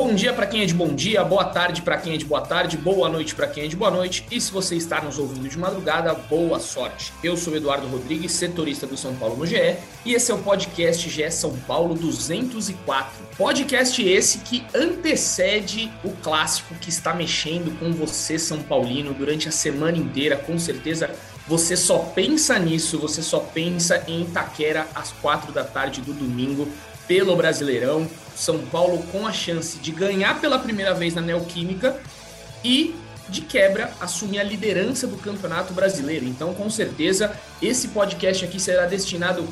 Bom dia para quem é de bom dia, boa tarde para quem é de boa tarde, boa noite para quem é de boa noite. E se você está nos ouvindo de madrugada, boa sorte. Eu sou Eduardo Rodrigues, setorista do São Paulo no GE, e esse é o podcast GE São Paulo 204. Podcast esse que antecede o clássico que está mexendo com você, São Paulino, durante a semana inteira. Com certeza você só pensa nisso, você só pensa em Itaquera às quatro da tarde do domingo pelo Brasileirão. São Paulo com a chance de ganhar pela primeira vez na Neoquímica e de quebra assumir a liderança do Campeonato Brasileiro. Então, com certeza, esse podcast aqui será destinado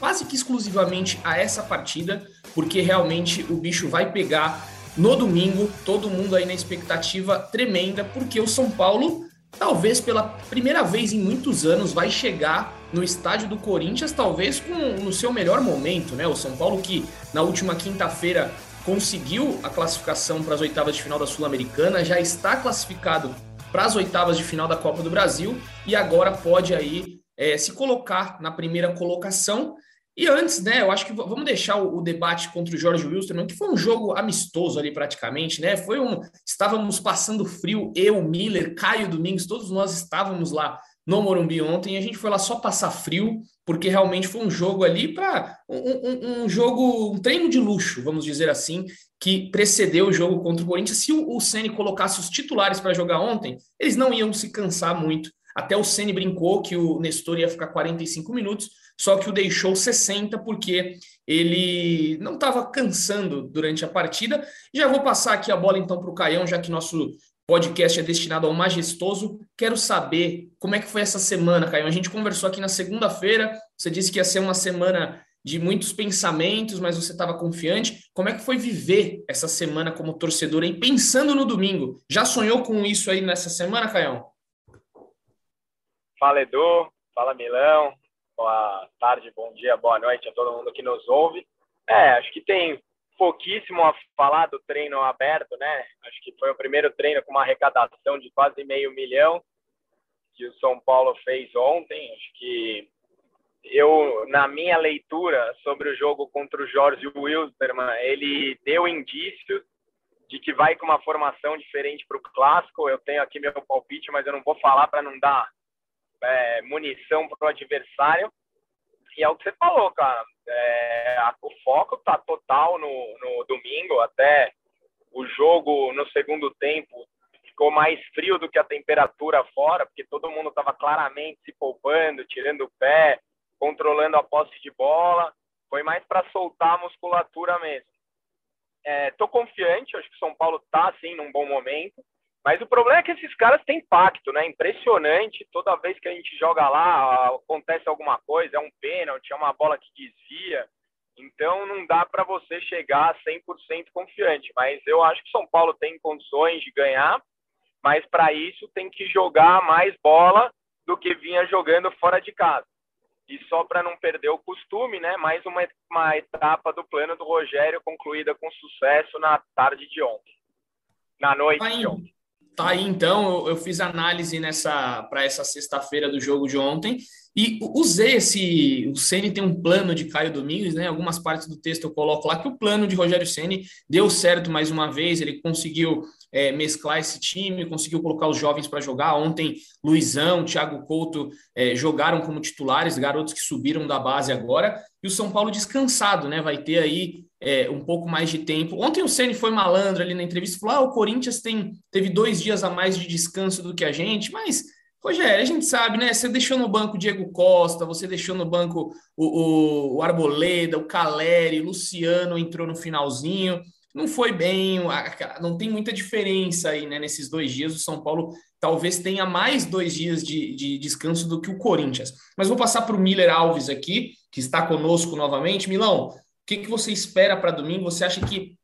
quase que exclusivamente a essa partida, porque realmente o bicho vai pegar no domingo, todo mundo aí na expectativa tremenda, porque o São Paulo talvez pela primeira vez em muitos anos vai chegar no estádio do Corinthians, talvez com no seu melhor momento, né? O São Paulo que na última quinta-feira conseguiu a classificação para as oitavas de final da Sul-Americana, já está classificado para as oitavas de final da Copa do Brasil e agora pode aí é, se colocar na primeira colocação. E antes, né, eu acho que vamos deixar o, o debate contra o Jorge Wilstermann, que foi um jogo amistoso ali praticamente, né? Foi um. Estávamos passando frio, eu, Miller, Caio Domingos, todos nós estávamos lá no Morumbi ontem, e a gente foi lá só passar frio, porque realmente foi um jogo ali para um, um, um, jogo, um treino de luxo, vamos dizer assim, que precedeu o jogo contra o Corinthians. Se o, o Ceni colocasse os titulares para jogar ontem, eles não iam se cansar muito. Até o Ceni brincou que o Nestor ia ficar 45 minutos, só que o deixou 60 porque ele não estava cansando durante a partida. Já vou passar aqui a bola então para o Caião, já que nosso podcast é destinado ao majestoso. Quero saber como é que foi essa semana, Caio. A gente conversou aqui na segunda-feira. Você disse que ia ser uma semana de muitos pensamentos, mas você estava confiante. Como é que foi viver essa semana como torcedor e pensando no domingo? Já sonhou com isso aí nessa semana, Caião? Fala, Edu. Fala, Milão. Boa tarde, bom dia, boa noite a todo mundo que nos ouve. É, acho que tem pouquíssimo a falar do treino aberto, né? Acho que foi o primeiro treino com uma arrecadação de quase meio milhão que o São Paulo fez ontem. Acho que eu, na minha leitura sobre o jogo contra o Jorge Wilstermann, ele deu indícios de que vai com uma formação diferente para o clássico. Eu tenho aqui meu palpite, mas eu não vou falar para não dar é, munição para o adversário. E é o que você falou, cara. É, o foco tá total no, no domingo, até o jogo no segundo tempo ficou mais frio do que a temperatura fora, porque todo mundo estava claramente se poupando, tirando o pé, controlando a posse de bola. Foi mais para soltar a musculatura mesmo. Estou é, confiante, acho que o São Paulo está assim num bom momento. Mas o problema é que esses caras têm impacto, né? Impressionante. Toda vez que a gente joga lá, acontece alguma coisa, é um pênalti, é uma bola que desvia. Então não dá para você chegar 100% confiante. Mas eu acho que São Paulo tem condições de ganhar, mas para isso tem que jogar mais bola do que vinha jogando fora de casa. E só para não perder o costume, né? Mais uma, uma etapa do plano do Rogério concluída com sucesso na tarde de ontem. Na noite de ontem. Tá aí então, eu, eu fiz análise nessa para essa sexta-feira do jogo de ontem e usei esse. O Ceni tem um plano de Caio Domingos, né? Algumas partes do texto eu coloco lá que o plano de Rogério Ceni deu certo mais uma vez. Ele conseguiu é, mesclar esse time, conseguiu colocar os jovens para jogar. Ontem, Luizão, Thiago Couto é, jogaram como titulares, garotos que subiram da base agora. E o São Paulo descansado, né? Vai ter aí é, um pouco mais de tempo. Ontem o Ceni foi malandro ali na entrevista, falou: ah, o Corinthians tem, teve dois dias a mais de descanso do que a gente, mas Rogério, a gente sabe, né? Você deixou no banco o Diego Costa, você deixou no banco o, o, o Arboleda, o Caleri, o Luciano entrou no finalzinho. Não foi bem, não tem muita diferença aí, né? Nesses dois dias, o São Paulo talvez tenha mais dois dias de, de descanso do que o Corinthians. Mas vou passar para o Miller Alves aqui. que está conosco novamente. Milão, o que, que você espera para domingo? Você acha que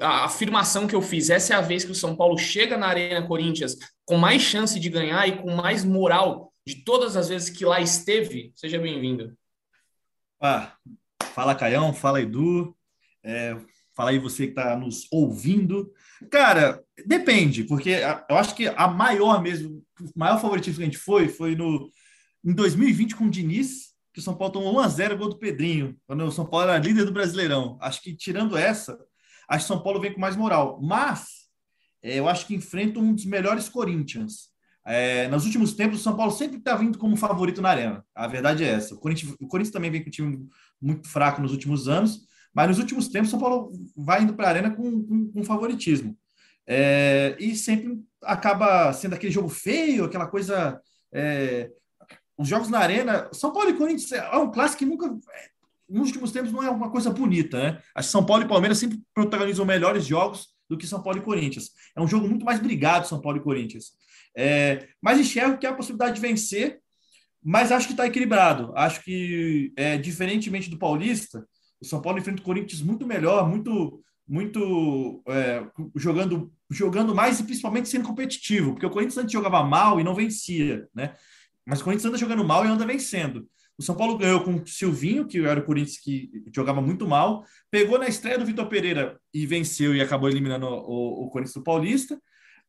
a afirmação que eu fiz, essa é a vez que o São Paulo chega na Arena Corinthians com mais chance de ganhar e com mais moral de todas as vezes que lá esteve? Seja bem-vindo. Ah, fala Caião, fala Edu, é, fala aí você que está nos ouvindo. Cara, depende, porque eu acho que a maior mesmo, o maior favoritismo que a gente foi, foi no, em 2020 com o Diniz, que o São Paulo tomou 1x0 gol do Pedrinho, quando o São Paulo era líder do Brasileirão. Acho que tirando essa, acho que São Paulo vem com mais moral. Mas é, eu acho que enfrenta um dos melhores Corinthians. É, nos últimos tempos, o São Paulo sempre está vindo como favorito na arena. A verdade é essa. O Corinthians, o Corinthians também vem com um time muito fraco nos últimos anos, mas nos últimos tempos, o São Paulo vai indo para a arena com, com, com favoritismo. É, e sempre acaba sendo aquele jogo feio, aquela coisa. É, os jogos na arena. São Paulo e Corinthians é um clássico que nunca. Nos últimos tempos não é uma coisa bonita, né? Acho que São Paulo e Palmeiras sempre protagonizam melhores jogos do que São Paulo e Corinthians. É um jogo muito mais brigado, São Paulo e Corinthians. É, mas enxergo que há a possibilidade de vencer, mas acho que está equilibrado. Acho que, é, diferentemente do Paulista, o São Paulo enfrenta o Corinthians muito melhor, muito, muito é, jogando, jogando mais e principalmente sendo competitivo, porque o Corinthians antes jogava mal e não vencia, né? Mas o Corinthians anda jogando mal e anda vencendo. O São Paulo ganhou com o Silvinho, que era o Corinthians que jogava muito mal, pegou na estreia do Vitor Pereira e venceu e acabou eliminando o, o Corinthians do Paulista.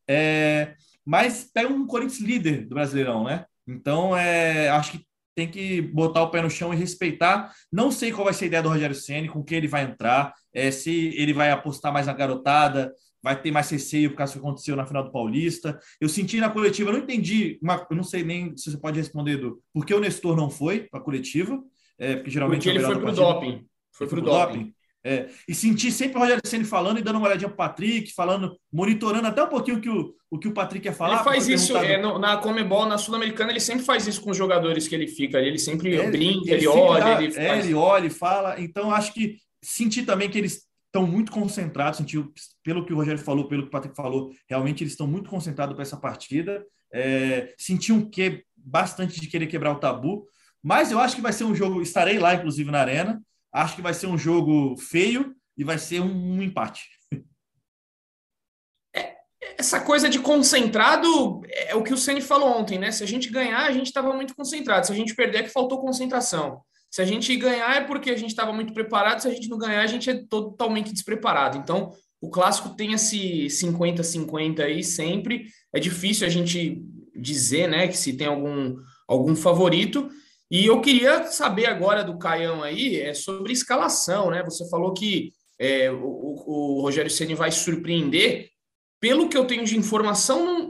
É, mas pega um Corinthians líder do Brasileirão, né? Então, é, acho que tem que botar o pé no chão e respeitar. Não sei qual vai ser a ideia do Rogério Ceni, com quem ele vai entrar, é, se ele vai apostar mais na garotada, vai ter mais receio por causa do que aconteceu na final do Paulista. Eu senti na coletiva, eu não entendi, uma, eu não sei nem se você pode responder, do por que o Nestor não foi para a coletiva, é, porque geralmente... Porque ele foi para o doping. Foi para o doping. doping. É, e senti sempre o Rogério Ceni falando e dando uma olhadinha para o Patrick, falando, monitorando até um pouquinho o que o, o, que o Patrick ia falar. Ele faz isso é, no, na Comebol, na Sul-Americana, ele sempre faz isso com os jogadores que ele fica. Ele sempre é, brinca, ele, ele olha. Dá, ele, é, ele olha e fala. Então, acho que senti também que eles estão muito concentrados, senti, pelo que o Rogério falou, pelo que o Patrick falou, realmente eles estão muito concentrados para essa partida. É, senti um que bastante de querer quebrar o tabu, mas eu acho que vai ser um jogo, estarei lá, inclusive, na arena. Acho que vai ser um jogo feio e vai ser um, um empate. É, essa coisa de concentrado é o que o Ceni falou ontem, né? Se a gente ganhar, a gente estava muito concentrado. Se a gente perder, é que faltou concentração. Se a gente ganhar, é porque a gente estava muito preparado. Se a gente não ganhar, a gente é totalmente despreparado. Então, o clássico tem esse 50-50 aí sempre. É difícil a gente dizer, né, que se tem algum, algum favorito. E eu queria saber agora do Caião aí é sobre escalação, né? Você falou que é, o, o, Rogério Ceni vai surpreender. Pelo que eu tenho de informação, não,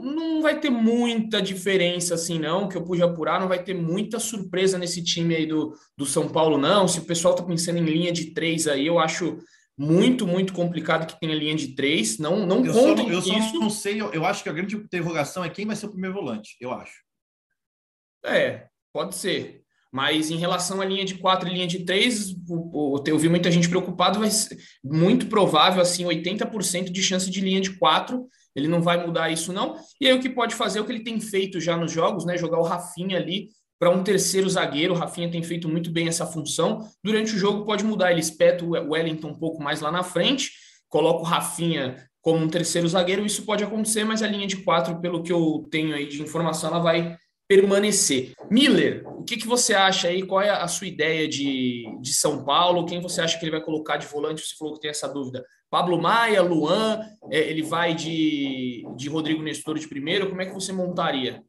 vai ter muita diferença assim, não. Que eu pude apurar, não vai ter muita surpresa nesse time aí do, do São Paulo, não. Se o pessoal tá pensando em linha de três aí, eu acho muito, muito complicado que tenha linha de três. Não, não eu contem só, eu isso. Eu não sei, eu, eu acho que a grande interrogação é quem vai ser o primeiro volante, eu acho. É, pode ser. Mas em relação à linha de quatro e linha de três, eu vi muita gente preocupado, vai ser muito provável, assim, 80% de chance de linha de quatro. Ele não vai mudar isso, não. E aí o que pode fazer é o que ele tem feito já nos jogos, né? Jogar o Rafinha ali para um terceiro zagueiro. O Rafinha tem feito muito bem essa função. Durante o jogo pode mudar, ele espeta o Wellington um pouco mais lá na frente, coloca o Rafinha como um terceiro zagueiro. Isso pode acontecer, mas a linha de quatro, pelo que eu tenho aí de informação, ela vai permanecer. Miller, o que, que você acha aí? Qual é a sua ideia de, de São Paulo? Quem você acha que ele vai colocar de volante? Você falou que tem essa dúvida. Pablo Maia, Luan, é, ele vai de, de Rodrigo Nestor de primeiro? Como é que você montaria?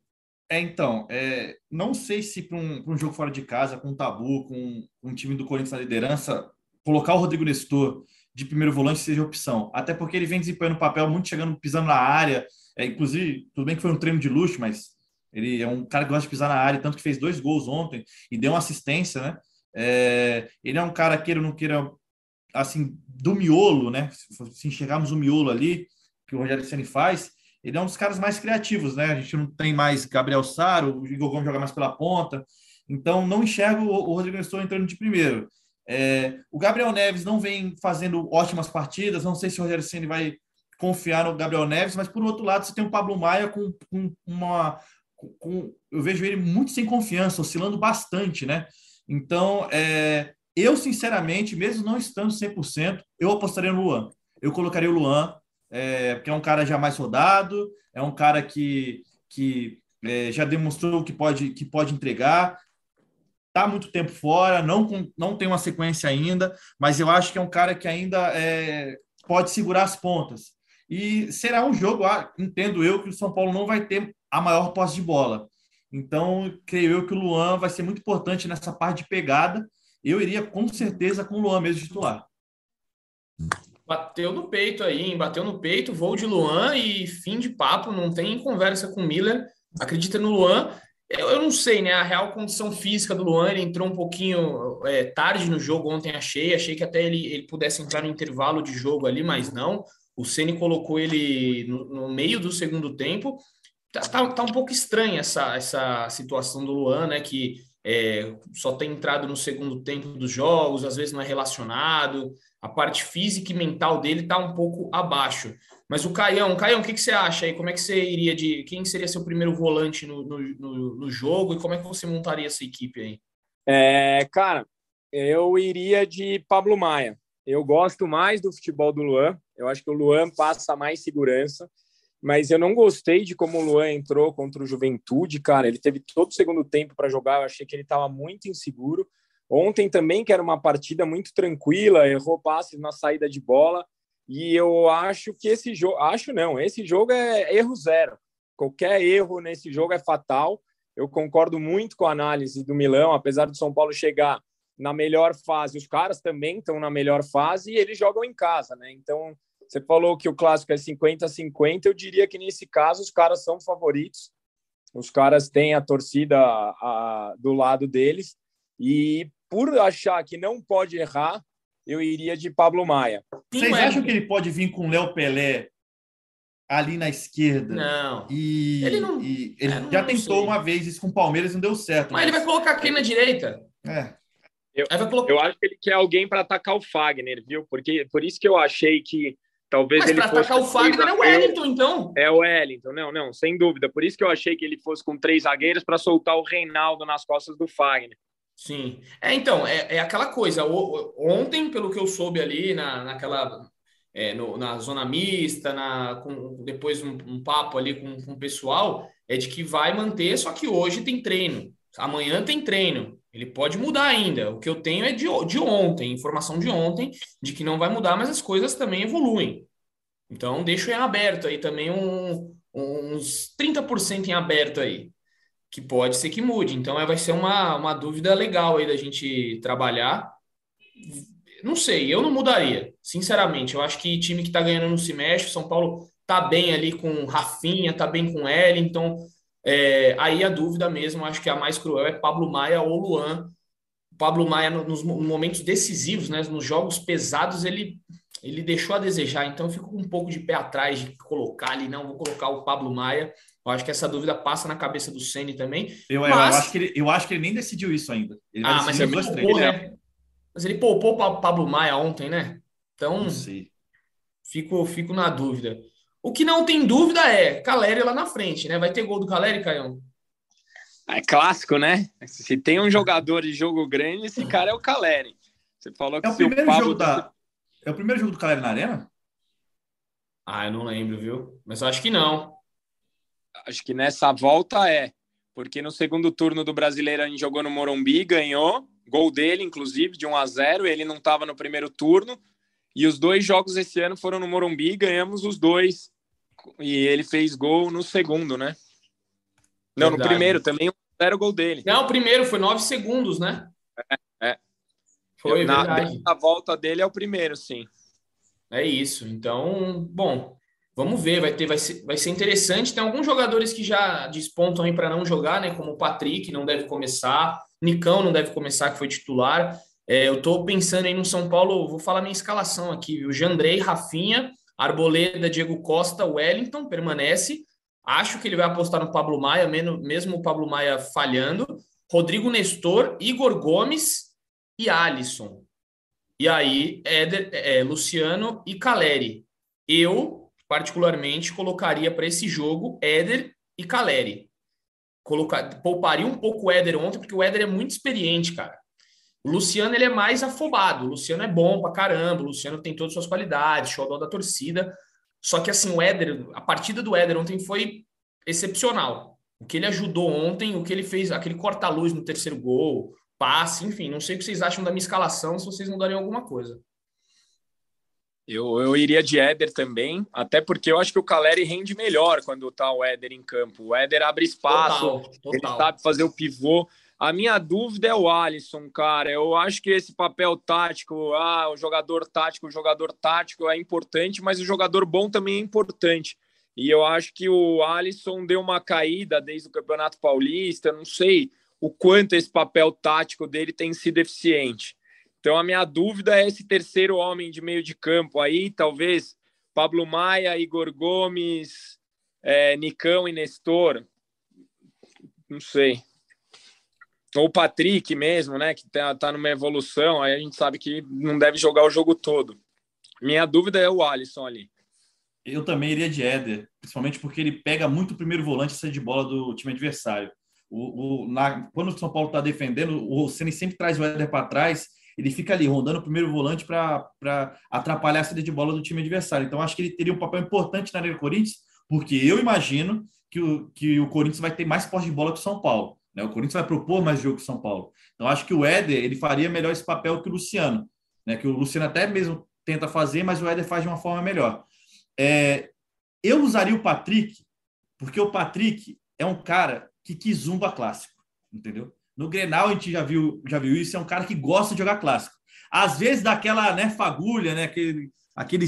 É, então, é, não sei se para um, um, jogo fora de casa, com um tabu, com um time do Corinthians na liderança, colocar o Rodrigo Nestor de primeiro volante seja opção. Até porque ele vem desempenhando papel muito chegando, pisando na área. É, inclusive, tudo bem que foi um treino de luxo, mas ele é um cara que gosta de pisar na área, tanto que fez dois gols ontem e deu uma assistência, né? É, ele é um cara que ele não queira, assim, do miolo, né? Se enxergarmos o miolo ali, que o Rogério Ceni faz, ele é um dos caras mais criativos, né? A gente não tem mais Gabriel Saro, o Igor Gomes joga mais pela ponta, então não enxergo o Rodrigo Nestor entrando de primeiro. É, o Gabriel Neves não vem fazendo ótimas partidas, não sei se o Rogério Ceni vai confiar no Gabriel Neves, mas por outro lado você tem o Pablo Maia com, com uma, com, eu vejo ele muito sem confiança, oscilando bastante, né? Então, é, eu, sinceramente, mesmo não estando 100%, eu apostaria no Luan. Eu colocaria o Luan, é, porque é um cara já mais rodado, é um cara que, que é, já demonstrou que pode, que pode entregar, está muito tempo fora, não, não tem uma sequência ainda, mas eu acho que é um cara que ainda é, pode segurar as pontas. E será um jogo, ah, entendo eu, que o São Paulo não vai ter a maior posse de bola. Então, creio eu que o Luan vai ser muito importante nessa parte de pegada eu iria com certeza com o Luan mesmo titular. Bateu no peito aí, hein? Bateu no peito, voo de Luan e fim de papo, não tem conversa com o Miller. Acredita no Luan. Eu, eu, não sei, né? A real condição física do Luan, ele entrou um pouquinho é, tarde no jogo ontem, achei. Achei que até ele, ele pudesse entrar no intervalo de jogo ali, mas não. O Ceni colocou ele no, no, meio do segundo tempo. Tá, tá, tá, um pouco estranha essa, essa situação do Luan, né? Que é, só tem entrado no segundo tempo dos jogos, às vezes não é relacionado, a parte física e mental dele está um pouco abaixo. Mas o Caião, Caião, o que, que você acha aí? Como é que você iria de. Quem seria seu primeiro volante no, no, no, no jogo e como é que você montaria essa equipe aí? É, cara, eu iria de Pablo Maia. Eu gosto mais do futebol do Luan. Eu acho que o Luan passa mais segurança mas eu não gostei de como o Luan entrou contra o Juventude, cara. Ele teve todo o segundo tempo para jogar, eu achei que ele estava muito inseguro. Ontem também, que era uma partida muito tranquila, errou passes na saída de bola. E eu acho que esse jogo, acho não, esse jogo é erro zero. Qualquer erro nesse jogo é fatal. Eu concordo muito com a análise do Milão, apesar do São Paulo chegar na melhor fase, os caras também estão na melhor fase e eles jogam em casa, né? Então, você falou que o clássico é 50-50. Eu diria que nesse caso os caras são favoritos. Os caras têm a torcida a, do lado deles. E por achar que não pode errar, eu iria de Pablo Maia. Vocês acham que ele pode vir com Léo Pelé ali na esquerda? Não. E ele, não, e ele é, já não tentou sei. uma vez isso com o Palmeiras e não deu certo. Mas, mas, ele vai colocar quem na direita? É. Eu, eu acho que ele quer alguém para atacar o Fagner, viu? Porque por isso que eu achei que Talvez Mas ele para atacar o Fagner é o Wellington, então. É o Wellington, não, não, sem dúvida. Por isso que eu achei que ele fosse com três zagueiros para soltar o Reinaldo nas costas do Fagner. Sim. É, então, é, é aquela coisa. O, ontem, pelo que eu soube ali, na, naquela. É, no, na zona mista, na, com, depois um, um papo ali com, com o pessoal, é de que vai manter, só que hoje tem treino. Amanhã tem treino. Ele pode mudar ainda. O que eu tenho é de, de ontem, informação de ontem, de que não vai mudar, mas as coisas também evoluem. Então, deixo em aberto aí também um, uns 30% em aberto aí, que pode ser que mude. Então, vai ser uma, uma dúvida legal aí da gente trabalhar. Não sei, eu não mudaria, sinceramente. Eu acho que time que está ganhando não se mexe. São Paulo tá bem ali com Rafinha, tá bem com Wellington. É, aí a dúvida mesmo, acho que a mais cruel é Pablo Maia ou Luan. Pablo Maia, nos momentos decisivos, né, nos jogos pesados, ele, ele deixou a desejar. Então, eu fico com um pouco de pé atrás de colocar ali, não, vou colocar o Pablo Maia. Eu acho que essa dúvida passa na cabeça do Ceni também. Eu, mas... eu, acho que ele, eu acho que ele nem decidiu isso ainda. Ele ah, mas ele, poupou, né? mas ele poupou o Pablo Maia ontem, né? Então, fico, fico na dúvida. O que não tem dúvida é Caleri lá na frente, né? Vai ter gol do Caleri, Caião? É clássico, né? Se tem um jogador de jogo grande, esse cara é o Caleri. Você falou que é o primeiro o jogo da... É o primeiro jogo do Caleri na Arena? Ah, eu não lembro, viu? Mas eu acho que não. Acho que nessa volta é. Porque no segundo turno do Brasileiro a gente jogou no Morumbi, ganhou. Gol dele, inclusive, de 1 a 0 Ele não estava no primeiro turno. E os dois jogos esse ano foram no Morumbi, ganhamos os dois e ele fez gol no segundo, né? Não, Verdade. no primeiro também era o gol dele. Não, o primeiro foi nove segundos, né? É. é. Foi, na, verdade. A volta dele é o primeiro, sim. É isso. Então, bom, vamos ver. Vai ter, vai ser, vai ser interessante. Tem alguns jogadores que já despontam aí para não jogar, né? Como o Patrick não deve começar, Nicão não deve começar, que foi titular. É, eu estou pensando aí no São Paulo. Vou falar minha escalação aqui. O Jandrei, Rafinha, Arboleda, Diego Costa, Wellington permanece. Acho que ele vai apostar no Pablo Maia, mesmo o Pablo Maia falhando. Rodrigo Nestor, Igor Gomes e Alisson. E aí, Éder, é, Luciano e Caleri. Eu, particularmente, colocaria para esse jogo Éder e Caleri. Colocar, pouparia um pouco o Éder ontem, porque o Éder é muito experiente, cara. O Luciano ele é mais afobado. O Luciano é bom pra caramba. O Luciano tem todas as suas qualidades, show da torcida. Só que assim, o Éder, a partida do Éder ontem foi excepcional. O que ele ajudou ontem, o que ele fez, aquele corta-luz no terceiro gol, passe, enfim, não sei o que vocês acham da minha escalação, se vocês mudariam alguma coisa. Eu, eu iria de Éder também, até porque eu acho que o Caleri rende melhor quando tá o Éder em campo. O Éder abre espaço, total, total. ele sabe fazer o pivô. A minha dúvida é o Alisson, cara. Eu acho que esse papel tático, ah, o jogador tático, o jogador tático é importante, mas o jogador bom também é importante. E eu acho que o Alisson deu uma caída desde o Campeonato Paulista. Não sei o quanto esse papel tático dele tem sido eficiente. Então a minha dúvida é esse terceiro homem de meio de campo aí, talvez Pablo Maia, Igor Gomes, é, Nicão e Nestor. Não sei. Ou o Patrick mesmo, né? Que tá, tá numa evolução, aí a gente sabe que não deve jogar o jogo todo. Minha dúvida é o Alisson ali. Eu também iria de Éder, principalmente porque ele pega muito o primeiro volante e sai de bola do time adversário. O, o, na, quando o São Paulo está defendendo, o Ceni sempre traz o Éder para trás, ele fica ali rondando o primeiro volante para atrapalhar a saída de bola do time adversário. Então, acho que ele teria um papel importante na do Corinthians, porque eu imagino que o, que o Corinthians vai ter mais posse de bola que o São Paulo. Né? O Corinthians vai propor mais jogo que o São Paulo. Então, acho que o Éder ele faria melhor esse papel que o Luciano, né? que o Luciano até mesmo tenta fazer, mas o Éder faz de uma forma melhor. É, eu usaria o Patrick, porque o Patrick é um cara que quis zumba clássico, entendeu? No Grenal a gente já viu, já viu isso, é um cara que gosta de jogar clássico. Às vezes daquela né, fagulha, né, aquele, aquele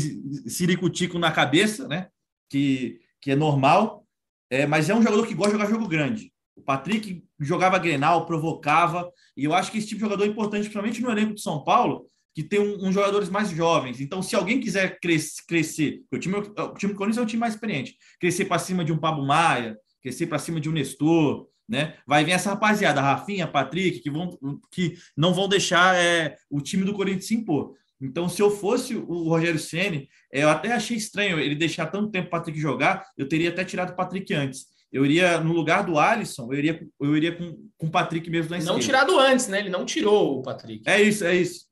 ciricutico na cabeça, né, que, que é normal, é, mas é um jogador que gosta de jogar jogo grande. O Patrick jogava Grenal, provocava, e eu acho que esse tipo de jogador é importante, principalmente no elenco de São Paulo, que tem uns um, um jogadores mais jovens. Então, se alguém quiser cres, crescer, o time, o time do Corinthians é um time mais experiente, crescer para cima de um Pablo Maia, crescer para cima de um Nestor, né? Vai vir essa rapaziada, Rafinha, Patrick, que, vão, que não vão deixar é, o time do Corinthians se impor. Então, se eu fosse o Rogério Ceni, é, eu até achei estranho ele deixar tanto tempo o Patrick jogar, eu teria até tirado o Patrick antes. Eu iria, no lugar do Alisson, eu iria, eu iria com, com o Patrick mesmo lá em Não tirado antes, né? Ele não tirou o Patrick. É isso, é isso.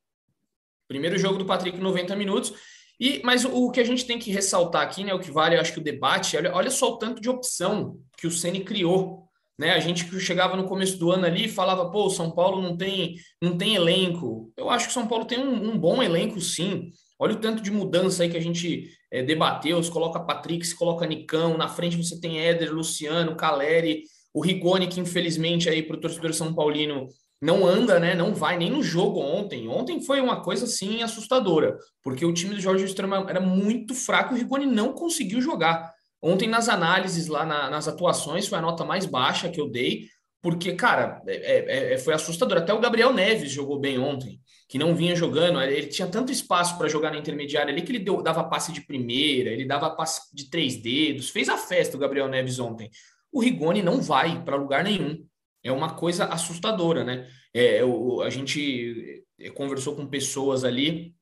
Primeiro jogo do Patrick, 90 minutos. E, mas o, o que a gente tem que ressaltar aqui, né? O que vale, eu acho que o debate, olha, olha só o tanto de opção que o Ceni criou né? A gente chegava no começo do ano ali e falava, pô, o São Paulo não tem, não tem elenco. Eu acho que o São Paulo tem um, um bom elenco, sim. Olha o tanto de mudança aí que a gente é, debateu. Se coloca Patrick, se coloca Nicão, na frente você tem Éder, Luciano, Caleri, o Rigoni, que infelizmente aí para o torcedor São Paulino não anda, né? Não vai nem no jogo ontem. Ontem foi uma coisa assim assustadora, porque o time do Jorge Strama era muito fraco e o Rigoni não conseguiu jogar. Ontem, nas análises lá, na, nas atuações, foi a nota mais baixa que eu dei, porque, cara, é, é, é foi assustador. Até o Gabriel Neves jogou bem ontem, que não vinha jogando. Ele tinha tanto espaço para jogar na intermediária ali que ele deu, dava passe de primeira, ele dava passe de três dedos. Fez a festa o Gabriel Neves ontem. O Rigoni não vai para lugar nenhum. É uma coisa assustadora, né? É, a gente é, conversou com pessoas ali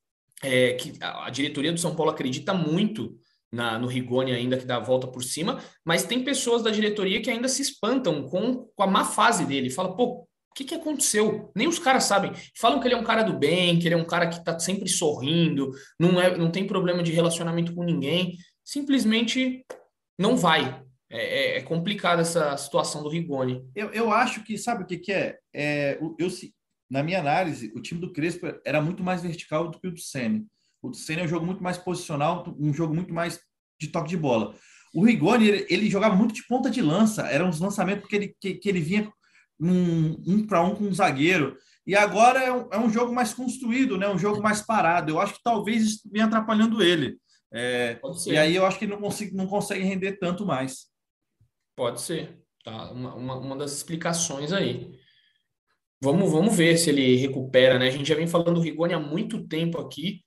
é, que a diretoria do São Paulo acredita muito na, no Rigoni ainda que dá a volta por cima, mas tem pessoas da diretoria que ainda se espantam com, com a má fase dele. Fala, pô, o que, que aconteceu? Nem os caras sabem. Falam que ele é um cara do bem, que ele é um cara que está sempre sorrindo, não, é, não tem problema de relacionamento com ninguém. Simplesmente não vai. É, é, é complicada essa situação do Rigoni. Eu, eu acho que, sabe o que, que é? é eu, na minha análise, o time do Crespo era muito mais vertical do que o do Senna. O Senna é um jogo muito mais posicional, um jogo muito mais de toque de bola. O Rigoni, ele, ele jogava muito de ponta de lança, eram uns lançamentos que ele, que, que ele vinha um, um para um com um zagueiro. E agora é um, é um, jogo mais construído, né? um jogo mais parado. Eu acho que talvez isso venha atrapalhando ele. É, e aí eu acho que ele não, consigo, não consegue render tanto mais. Pode ser. Tá? Uma, uma, uma das explicações aí. Vamos, vamos ver se ele recupera, né? A gente já vem falando do Rigoni há muito tempo aqui.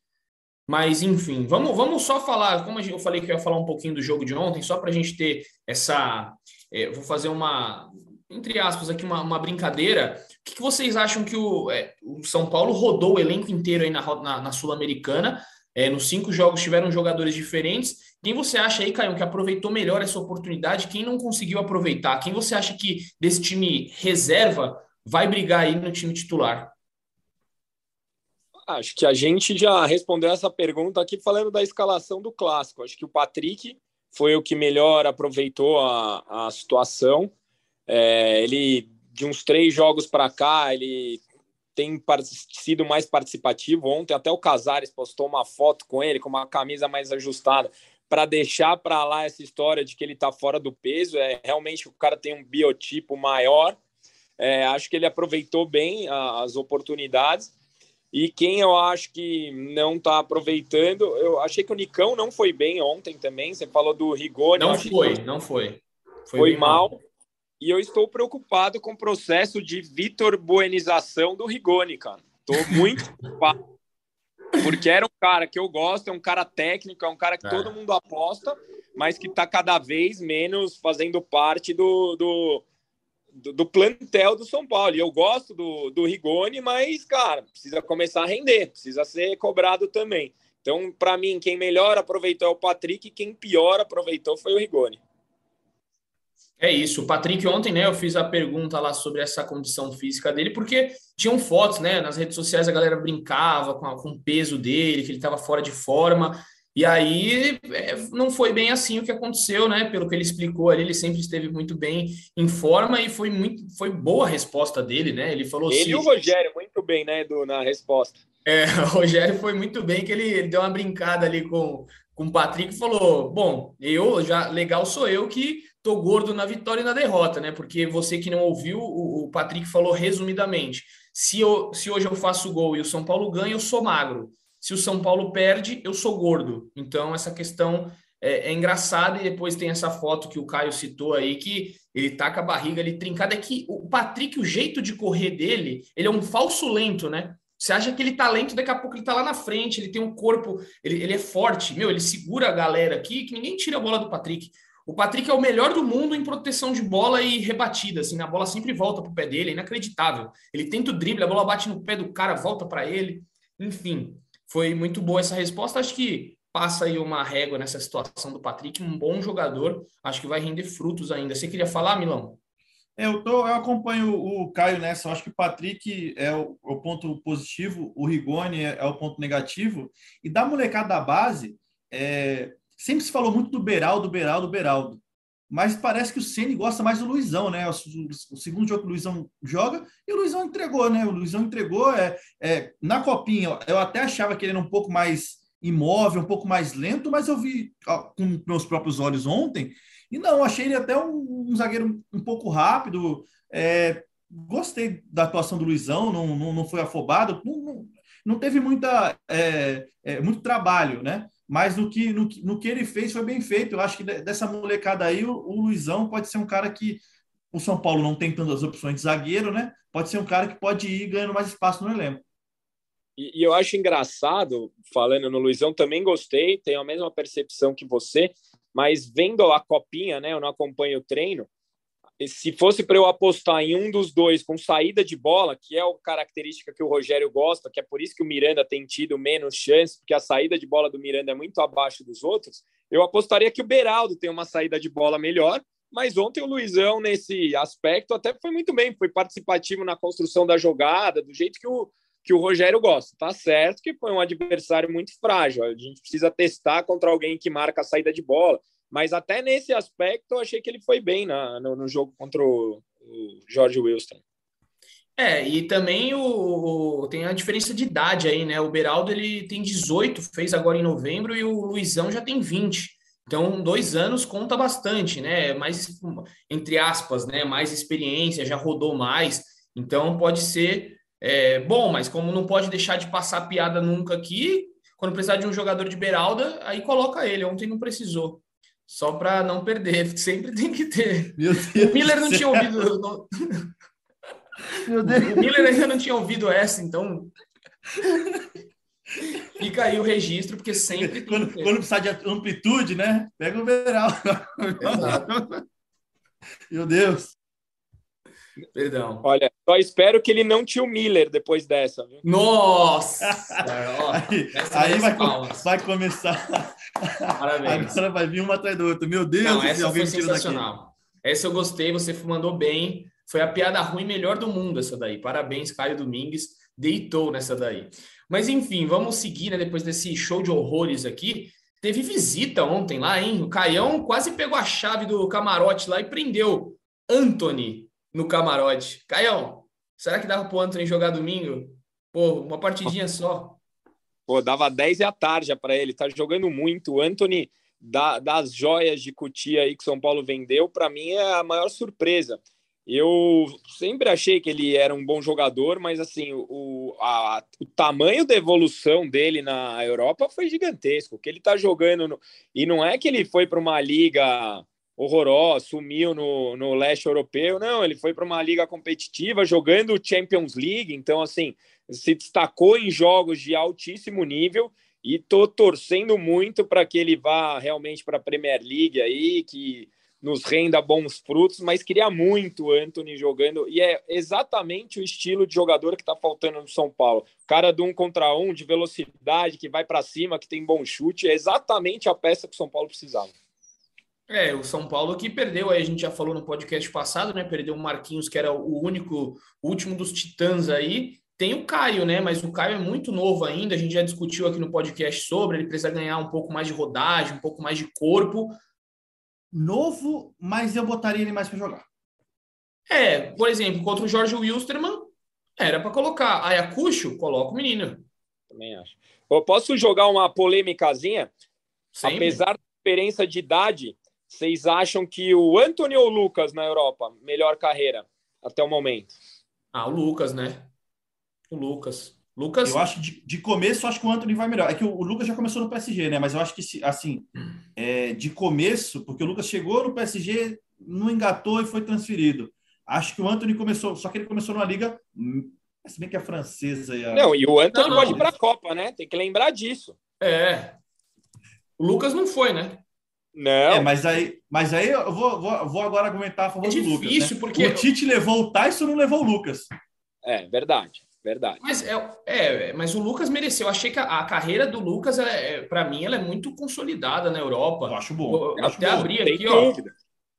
Mas, enfim, vamos, vamos só falar, como eu falei que eu ia falar um pouquinho do jogo de ontem, só para a gente ter essa. É, vou fazer uma, entre aspas, aqui uma, uma brincadeira. O que, que, vocês acham que o, é, o, São Paulo rodou o elenco inteiro aí na, na, na Sul-Americana? É, nos cinco jogos tiveram jogadores diferentes. Quem você acha aí, Caio, que aproveitou melhor essa oportunidade? Quem não conseguiu aproveitar? Quem você acha que desse time reserva vai brigar aí no time titular? Acho que a gente já respondeu essa pergunta aqui falando da escalação do clássico. Acho que o Patrick foi o que melhor aproveitou a, a situação. É, ele, de uns três jogos para cá, ele tem sido mais participativo. Ontem, até o Casares postou uma foto com ele, com uma camisa mais ajustada, para deixar para lá essa história de que ele está fora do peso. É Realmente, o cara tem um biotipo maior. É, acho que ele aproveitou bem as oportunidades. E quem eu acho que não está aproveitando, eu achei que o Nicão não foi bem ontem também. Você falou do Rigoni. Não foi, não foi. Foi, foi mal. mal. E eu estou preocupado com o processo de Vitor Buenização do Rigoni, cara. Estou muito preocupado. Porque era um cara que eu gosto, é um cara técnico, é um cara que é. todo mundo aposta, mas que está cada vez menos fazendo parte do, do do, do, plantel do São Paulo. E eu gosto do, do Rigoni, mas, cara, precisa começar a render, precisa ser cobrado também. Então, para mim, quem melhor aproveitou é o Patrick, quem pior aproveitou foi o Rigoni. É isso. O Patrick, ontem, né, eu fiz a pergunta lá sobre essa condição física dele, porque tinham fotos, né? Nas redes sociais a galera brincava com, a, com o peso dele, que ele estava fora de forma. E aí é, não foi bem assim o que aconteceu, né? Pelo que ele explicou ali, ele sempre esteve muito bem em forma e foi muito foi boa a resposta dele, né? Ele falou Ele assim, e o Rogério, muito bem, né, Edu, na resposta. É, o Rogério foi muito bem, que ele, ele deu uma brincada ali com, com o Patrick e falou: Bom, eu já legal sou eu que tô gordo na vitória e na derrota, né? Porque você que não ouviu, o, o Patrick falou resumidamente: se, eu, se hoje eu faço gol e o São Paulo ganha, eu sou magro se o São Paulo perde, eu sou gordo. Então, essa questão é, é engraçada. E depois tem essa foto que o Caio citou aí, que ele tá com a barriga ali trincada. É que o Patrick, o jeito de correr dele, ele é um falso lento, né? Você acha que ele tá lento, daqui a pouco ele tá lá na frente, ele tem um corpo, ele, ele é forte, meu, ele segura a galera aqui, que ninguém tira a bola do Patrick. O Patrick é o melhor do mundo em proteção de bola e rebatida, assim, a bola sempre volta pro pé dele, é inacreditável. Ele tenta o drible, a bola bate no pé do cara, volta para ele. Enfim, foi muito boa essa resposta. Acho que passa aí uma régua nessa situação do Patrick, um bom jogador. Acho que vai render frutos ainda. Você queria falar, Milão? É, eu, tô, eu acompanho o Caio nessa. Eu acho que o Patrick é o, o ponto positivo, o Rigoni é, é, o ponto negativo. E da molecada da base, é, sempre se falou muito do Beraldo, Beraldo, Beraldo mas parece que o Ceni gosta mais do Luizão, né? O, segundo jogo que o Luizão joga e o Luizão entregou, né? O Luizão entregou é, é, na copinha. Eu até achava que ele era um pouco mais imóvel, um pouco mais lento, mas eu vi com meus próprios olhos ontem e não, achei ele até um, um zagueiro um pouco rápido. É, gostei da atuação do Luizão, não, não, não foi afobado, não, não, não teve muita, é, é, muito trabalho, né? Mas no que, no, no que ele fez foi bem feito. Eu acho que dessa molecada aí, o, o Luizão pode ser um cara que o São Paulo não tem tantas opções de zagueiro, né? Pode ser um cara que pode ir ganhando mais espaço no elenco. E, e eu acho engraçado, falando no Luizão, também gostei, tenho a mesma percepção que você, mas vendo a copinha, né? Eu não acompanho o treino se fosse para eu apostar em um dos dois com saída de bola, que é a característica que o Rogério gosta, que é por isso que o Miranda tem tido menos chance, porque a saída de bola do Miranda é muito abaixo dos outros, eu apostaria que o Beraldo tem uma saída de bola melhor, mas ontem o Luizão, nesse aspecto, até foi muito bem, foi participativo na construção da jogada, do jeito que o, que o Rogério gosta. Tá certo que foi um adversário muito frágil, a gente precisa testar contra alguém que marca a saída de bola. Mas até nesse aspecto, eu achei que ele foi bem na, no, no jogo contra o, o George Wilson. É, e também o, o, tem a diferença de idade aí, né? O Beraldo ele tem 18, fez agora em novembro, e o Luizão já tem 20. Então, dois anos conta bastante, né? Mais, entre aspas, né? Mais experiência, já rodou mais. Então, pode ser é, bom, mas como não pode deixar de passar piada nunca aqui, quando precisar de um jogador de Beralda, aí coloca ele. Ontem não precisou só para não perder, sempre tem que ter. o Miller não tinha ouvido. Não... Meu Deus. O Miller ainda não tinha ouvido essa, então. Fica aí o registro, porque sempre. Quando, quando precisar de amplitude, né? Pega o Beral. Meu Deus. Perdão. Olha, só espero que ele não tinha o Miller depois dessa. Viu? Nossa! aí, aí vai, vai, começar. Parabéns. Agora vai vir uma atrás do outro. Meu Deus, não, essa foi sensacional. Essa eu gostei, você mandou bem. Foi a piada ruim melhor do mundo essa daí. Parabéns, Caio Domingues. Deitou nessa daí. Mas enfim, vamos seguir, né? Depois desse show de horrores aqui. Teve visita ontem lá, hein? O Caião quase pegou a chave do camarote lá e prendeu Anthony no camarote. Caião, será que dava pro Anthony jogar domingo? Pô, uma partidinha só. Pô, dava 10 e a tarde para ele. Tá jogando muito. O Anthony, da, das joias de Cutia aí que São Paulo vendeu, para mim é a maior surpresa. Eu sempre achei que ele era um bom jogador, mas assim, o, a, o tamanho da evolução dele na Europa foi gigantesco. O que ele tá jogando, no, e não é que ele foi para uma liga horrorosa, sumiu no, no leste europeu, não, ele foi para uma liga competitiva jogando Champions League, então assim, se destacou em jogos de altíssimo nível e tô torcendo muito para que ele vá realmente para a Premier League aí, que nos renda bons frutos, mas queria muito o Anthony jogando, e é exatamente o estilo de jogador que está faltando no São Paulo. Cara do um contra um, de velocidade, que vai para cima, que tem bom chute, é exatamente a peça que o São Paulo precisava. É, o São Paulo que perdeu, aí a gente já falou no podcast passado, né? Perdeu o Marquinhos, que era o único, o último dos titãs aí. Tem o Caio, né? Mas o Caio é muito novo ainda. A gente já discutiu aqui no podcast sobre. Ele precisa ganhar um pouco mais de rodagem, um pouco mais de corpo novo, mas eu botaria ele mais para jogar. É, por exemplo, contra o Jorge Wilstermann, era para colocar. Ayacucho, coloca o menino. Também acho. Eu posso jogar uma polêmicazinha? Sempre. Apesar da diferença de idade, vocês acham que o Anthony ou o Lucas na Europa, melhor carreira até o momento? Ah, o Lucas, né? O Lucas. Lucas. Eu acho de, de começo, acho que o Anthony vai melhor. É que o, o Lucas já começou no PSG, né? Mas eu acho que, assim, é, de começo, porque o Lucas chegou no PSG, não engatou e foi transferido. Acho que o Anthony começou, só que ele começou numa liga, hum, se bem que a francesa e a... Não, e o Anthony não, pode ir para a Copa, né? Tem que lembrar disso. É. O Lucas não foi, né? Não. É, mas aí, mas aí eu vou, vou, vou agora argumentar a favor é do Lucas. Né? Porque... O Tite levou o Tyson, não levou o Lucas. É, verdade. Verdade. Mas, é, é, mas o Lucas mereceu. Eu achei que a, a carreira do Lucas, é, para mim, ela é muito consolidada na Europa. Eu acho bom. Eu, eu acho até bom. abri aqui, ó.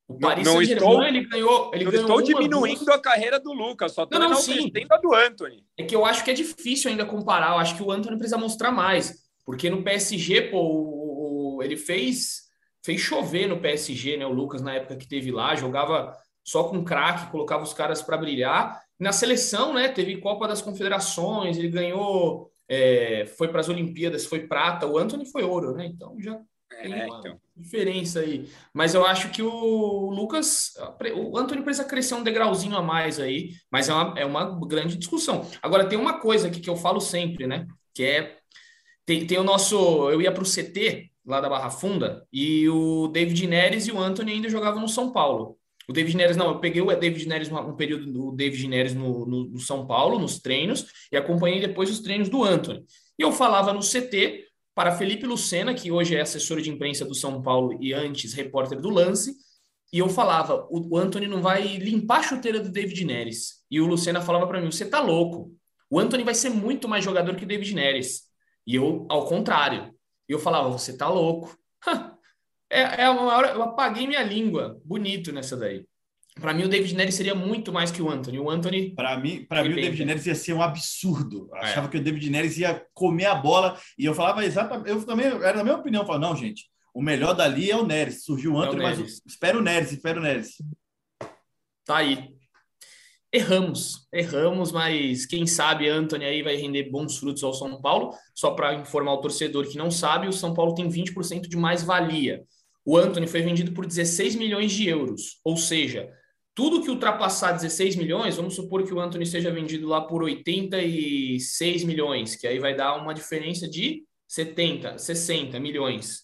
O Paris não, estou, ele ganhou. Ele não ganhou estou diminuindo duas... a carreira do Lucas, só estou enaltecendo a do Anthony. É que eu acho que é difícil ainda comparar. Eu acho que o Anthony precisa mostrar mais. Porque no PSG, pô, o, o, ele fez, fez chover no PSG, né? O Lucas, na época que teve lá, jogava só com craque, colocava os caras para brilhar. Na seleção, né, teve Copa das Confederações, ele ganhou, é, foi para as Olimpíadas, foi prata, o Anthony foi ouro, né? Então já tem é, uma então. diferença aí. Mas eu acho que o Lucas, o Anthony precisa crescer um degrauzinho a mais aí, mas é uma, é uma grande discussão. Agora, tem uma coisa aqui que eu falo sempre, né? Que é. Tem, tem o nosso. Eu ia para o CT lá da Barra Funda e o David Neres e o Anthony ainda jogavam no São Paulo. O David Neres, não, eu peguei o David Neres um período do David Neres no, no, no, São Paulo, nos treinos, e acompanhei depois os treinos do Anthony. E eu falava no CT para Felipe Lucena, que hoje é assessor de imprensa do São Paulo e antes repórter do Lance, e eu falava, o, Anthony não vai limpar a chuteira do David Neres. E o Lucena falava para mim, você tá louco. O Anthony vai ser muito mais jogador que o David Neres. E eu, ao contrário. E eu falava, você tá louco. É, é uma hora, eu apaguei minha língua. Bonito nessa daí. Para mim, o David Neres seria muito mais que o Anthony. O Anthony. Para mim, para mim o David Neres ia ser um absurdo. Eu é. achava que o David Neres ia comer a bola. E eu falava exatamente. Eu também era da minha opinião. Eu falava, não, gente, o melhor dali é o Neres. Surgiu o Anthony, é o mas espero o Neres, espero o Neres. Tá aí. Erramos, erramos, mas quem sabe Anthony aí vai render bons frutos ao São Paulo. Só para informar o torcedor que não sabe, o São Paulo tem 20% de mais valia o Anthony foi vendido por 16 milhões de euros. Ou seja, tudo que ultrapassar 16 milhões, vamos supor que o Anthony seja vendido lá por 86 milhões, que aí vai dar uma diferença de 70, 60 milhões.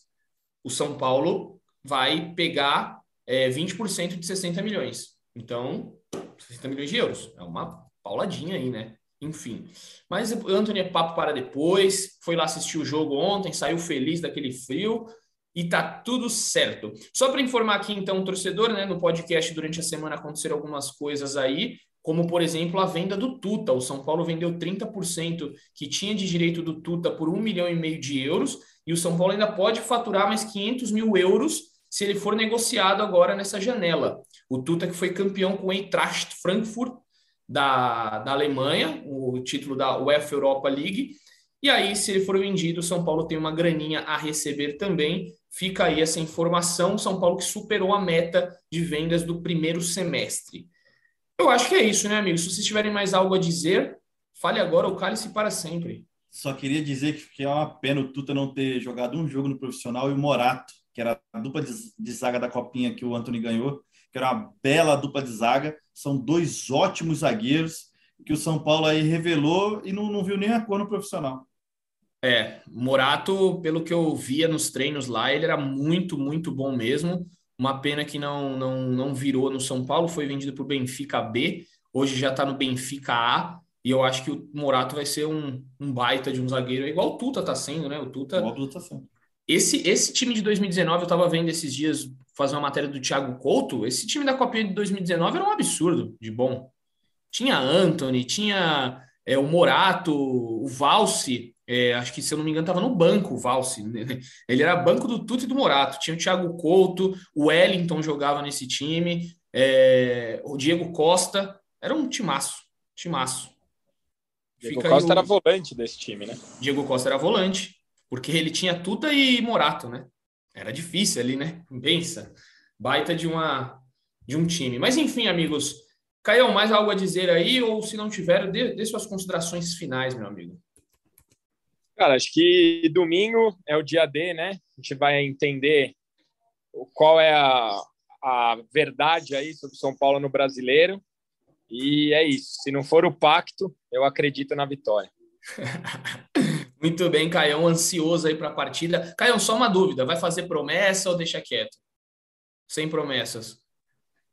O São Paulo vai pegar é, 20% de 60 milhões. Então, 60 milhões de euros. É uma pauladinha aí, né? Enfim. Mas o Anthony é papo para depois. Foi lá assistir o jogo ontem, saiu feliz daquele frio e tá tudo certo. Só para informar aqui então o torcedor, né, no podcast durante a semana aconteceram algumas coisas aí, como por exemplo a venda do Tuta. O São Paulo vendeu 30% que tinha de direito do Tuta por um milhão e meio de euros e o São Paulo ainda pode faturar mais 500 mil euros se ele for negociado agora nessa janela. O Tuta que foi campeão com o Eintracht Frankfurt da, da Alemanha, o título da UEFA Europa League, E aí, se ele for vendido, o São Paulo tem uma graninha a receber também. Fica aí essa informação. São Paulo que superou a meta de vendas do primeiro semestre. Eu acho que é isso, né, amigos? Se vocês tiverem mais algo a dizer, fale agora ou cale-se para sempre. Só queria dizer que é uma pena o Tuta não ter jogado um jogo no profissional e o Morato, que era a dupla de zaga da Copinha que o Anthony ganhou, que era uma bela dupla de zaga. São dois ótimos zagueiros que o São Paulo aí revelou e não, não viu nem a cor no profissional. É, Morato, pelo que eu via nos treinos lá, ele era muito, muito bom mesmo. Uma pena que não, não, não virou no São Paulo, foi vendido para o Benfica B, hoje já está no Benfica A, e eu acho que o Morato vai ser um, um baita de um zagueiro, igual o Tuta está sendo, né? O Tuta. Igual o Tuta tá sendo. Esse, esse time de 2019, eu estava vendo esses dias fazer uma matéria do Thiago Couto. Esse time da Copinha de 2019 era um absurdo de bom. Tinha Anthony, tinha é, o Morato, o Valse, é, acho que, se eu não me engano, estava no banco o Valse. Né? Ele era banco do Tuto e do Morato. Tinha o Thiago Couto, o Wellington jogava nesse time, é, o Diego Costa. Era um timaço, timaço. Diego Fica Costa o... era volante desse time, né? Diego Costa era volante, porque ele tinha Tuta e Morato, né? Era difícil ali, né? Pensa. Baita de, uma, de um time. Mas enfim, amigos, Caio, mais algo a dizer aí? Ou se não tiver, dê, dê suas considerações finais, meu amigo. Cara, acho que domingo é o dia D, né? A gente vai entender qual é a, a verdade aí sobre São Paulo no brasileiro. E é isso. Se não for o pacto, eu acredito na vitória. Muito bem, Caião, ansioso aí para a partida. Caião, só uma dúvida: vai fazer promessa ou deixa quieto? Sem promessas.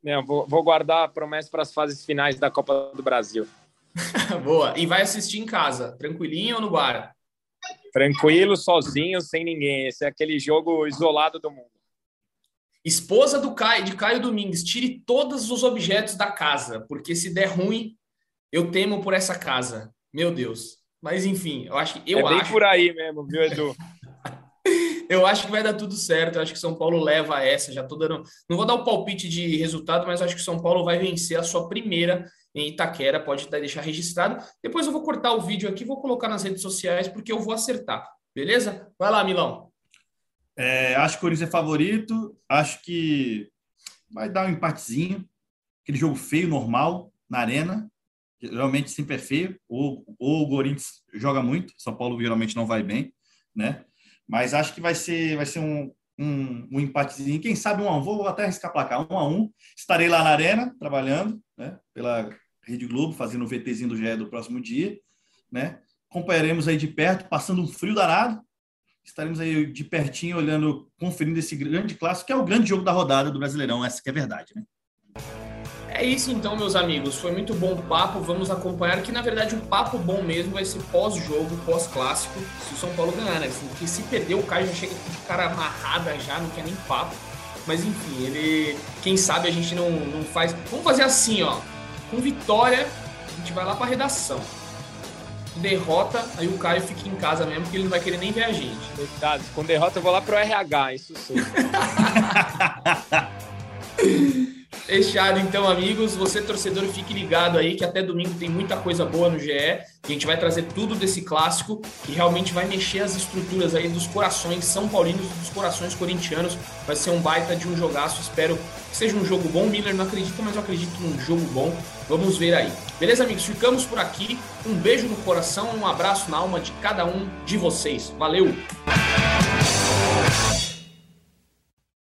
Não, vou, vou guardar a promessa para as fases finais da Copa do Brasil. Boa. E vai assistir em casa, tranquilinho ou no bar? Tranquilo, sozinho, sem ninguém. Esse é aquele jogo isolado do mundo. Esposa do Caio, de Caio Domingues, tire todos os objetos da casa, porque se der ruim, eu temo por essa casa. Meu Deus. Mas enfim, eu acho que eu é bem acho... por aí mesmo, viu, Edu? eu acho que vai dar tudo certo. Eu acho que São Paulo leva essa. Já tô dando. Não vou dar o palpite de resultado, mas acho que São Paulo vai vencer a sua primeira em Itaquera. Pode deixar registrado. Depois eu vou cortar o vídeo aqui, vou colocar nas redes sociais, porque eu vou acertar. Beleza? Vai lá, Milão. É, acho que o Corinthians é favorito. Acho que vai dar um empatezinho. Aquele jogo feio, normal, na arena. Geralmente sempre é feio. Ou, ou o Corinthians joga muito. São Paulo geralmente não vai bem, né? Mas acho que vai ser, vai ser um, um, um empatezinho. Quem sabe um a um. Vou até arriscar placar. Um a um. Estarei lá na arena, trabalhando, né? Pela Rede Globo, fazendo o VTzinho do GE do próximo dia, né? Acompanharemos aí de perto, passando um frio danado. Estaremos aí de pertinho, olhando, conferindo esse grande clássico, que é o grande jogo da rodada do Brasileirão. Essa que é verdade, né? É isso então, meus amigos. Foi muito bom o papo. Vamos acompanhar que, na verdade, o papo bom mesmo vai ser pós-jogo, pós-clássico, se o São Paulo ganhar, né? Porque se perder, o Caio já chega de cara amarrada já, não quer nem papo. Mas enfim, ele. Quem sabe a gente não, não faz. Vamos fazer assim, ó. Com vitória, a gente vai lá pra redação. Derrota, aí o Caio fica em casa mesmo, porque ele não vai querer nem ver a gente. Coitado, com derrota eu vou lá pro RH, isso sim. Fechado, então, amigos. Você, torcedor, fique ligado aí que até domingo tem muita coisa boa no GE. a gente vai trazer tudo desse clássico que realmente vai mexer as estruturas aí dos corações são paulinos e dos corações corintianos. Vai ser um baita de um jogaço. Espero que seja um jogo bom. Miller não acredita, mas eu acredito num jogo bom. Vamos ver aí. Beleza, amigos? Ficamos por aqui. Um beijo no coração, um abraço na alma de cada um de vocês. Valeu!